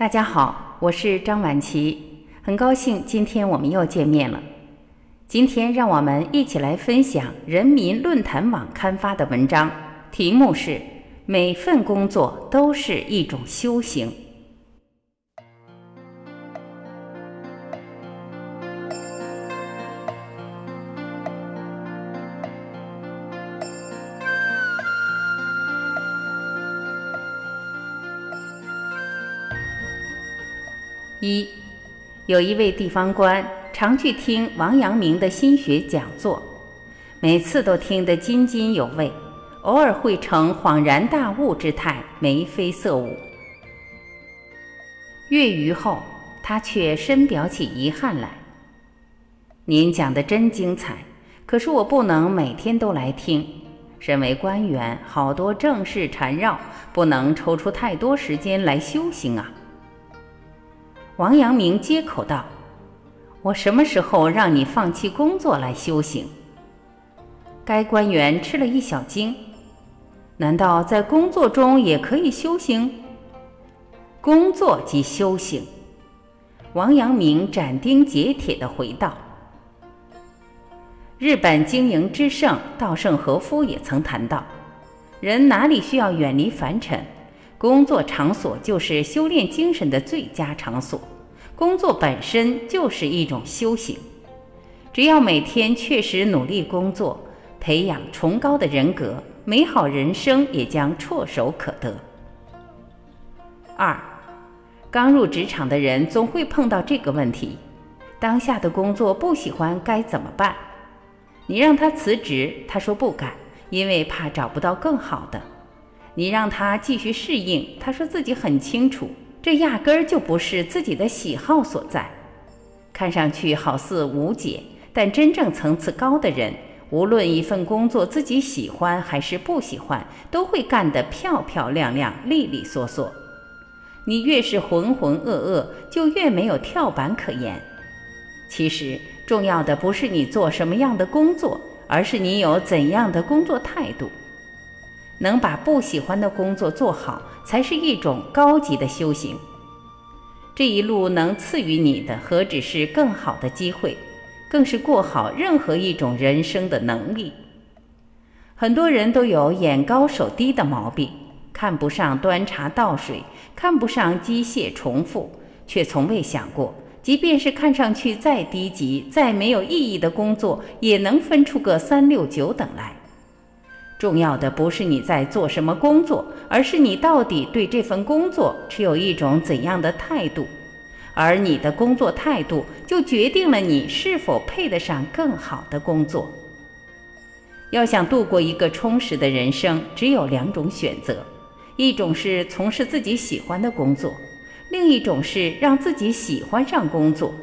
大家好，我是张晚琪，很高兴今天我们又见面了。今天让我们一起来分享人民论坛网刊发的文章，题目是“每份工作都是一种修行”。一，有一位地方官常去听王阳明的心学讲座，每次都听得津津有味，偶尔会成恍然大悟之态，眉飞色舞。月余后，他却深表起遗憾来：“您讲的真精彩，可是我不能每天都来听。身为官员，好多正事缠绕，不能抽出太多时间来修行啊。”王阳明接口道：“我什么时候让你放弃工作来修行？”该官员吃了一小惊：“难道在工作中也可以修行？工作即修行。”王阳明斩钉截铁地回道：“日本经营之圣稻盛和夫也曾谈到，人哪里需要远离凡尘？”工作场所就是修炼精神的最佳场所，工作本身就是一种修行。只要每天确实努力工作，培养崇高的人格，美好人生也将唾手可得。二，刚入职场的人总会碰到这个问题：当下的工作不喜欢该怎么办？你让他辞职，他说不敢，因为怕找不到更好的。你让他继续适应，他说自己很清楚，这压根儿就不是自己的喜好所在。看上去好似无解，但真正层次高的人，无论一份工作自己喜欢还是不喜欢，都会干得漂漂亮亮、利利索索。你越是浑浑噩噩，就越没有跳板可言。其实，重要的不是你做什么样的工作，而是你有怎样的工作态度。能把不喜欢的工作做好，才是一种高级的修行。这一路能赐予你的，何止是更好的机会，更是过好任何一种人生的能力。很多人都有眼高手低的毛病，看不上端茶倒水，看不上机械重复，却从未想过，即便是看上去再低级、再没有意义的工作，也能分出个三六九等来。重要的不是你在做什么工作，而是你到底对这份工作持有一种怎样的态度，而你的工作态度就决定了你是否配得上更好的工作。要想度过一个充实的人生，只有两种选择：一种是从事自己喜欢的工作，另一种是让自己喜欢上工作。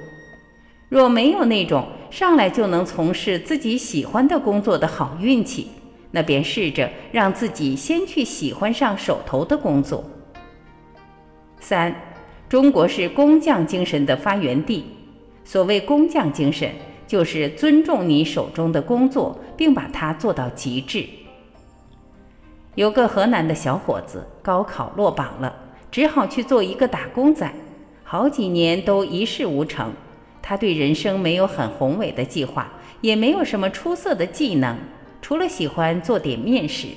若没有那种上来就能从事自己喜欢的工作的好运气，那便试着让自己先去喜欢上手头的工作。三，中国是工匠精神的发源地。所谓工匠精神，就是尊重你手中的工作，并把它做到极致。有个河南的小伙子，高考落榜了，只好去做一个打工仔，好几年都一事无成。他对人生没有很宏伟的计划，也没有什么出色的技能。除了喜欢做点面食，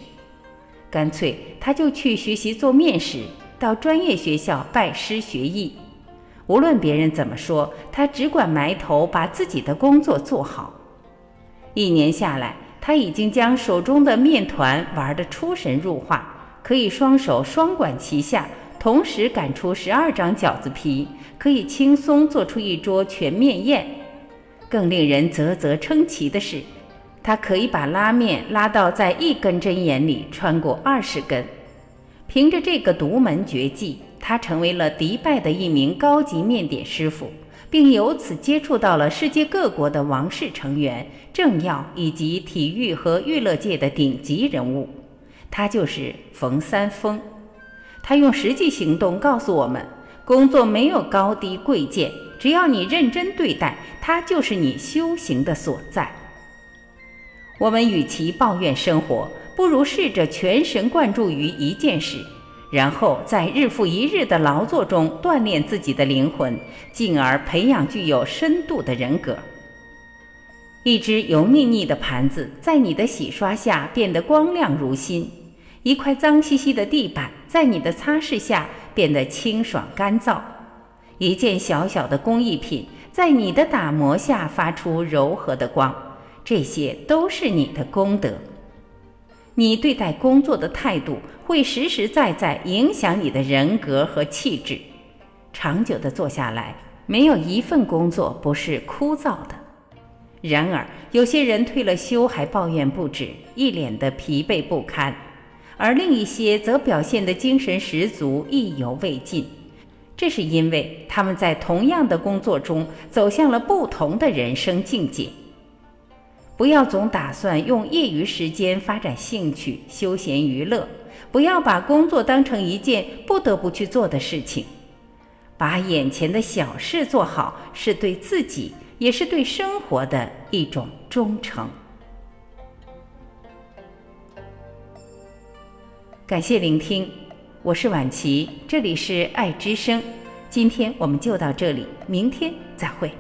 干脆他就去学习做面食，到专业学校拜师学艺。无论别人怎么说，他只管埋头把自己的工作做好。一年下来，他已经将手中的面团玩得出神入化，可以双手双管齐下，同时擀出十二张饺子皮，可以轻松做出一桌全面宴。更令人啧啧称奇的是。他可以把拉面拉到在一根针眼里穿过二十根，凭着这个独门绝技，他成为了迪拜的一名高级面点师傅，并由此接触到了世界各国的王室成员、政要以及体育和娱乐界的顶级人物。他就是冯三丰。他用实际行动告诉我们：工作没有高低贵贱，只要你认真对待，它就是你修行的所在。我们与其抱怨生活，不如试着全神贯注于一件事，然后在日复一日的劳作中锻炼自己的灵魂，进而培养具有深度的人格。一只油腻腻的盘子在你的洗刷下变得光亮如新，一块脏兮兮的地板在你的擦拭下变得清爽干燥，一件小小的工艺品在你的打磨下发出柔和的光，这些都是你的功德。你对待工作的态度会实实在在影响你的人格和气质。长久的做下来，没有一份工作不是枯燥的。然而，有些人退了休还抱怨不止，一脸的疲惫不堪；而另一些则表现得精神十足，意犹未尽。这是因为他们在同样的工作中走向了不同的人生境界。不要总打算用业余时间发展兴趣、休闲娱乐，不要把工作当成一件不得不去做的事情。把眼前的小事做好，是对自己。也是对生活的一种忠诚。感谢聆听，我是晚琪，这里是爱之声。今天我们就到这里，明天再会。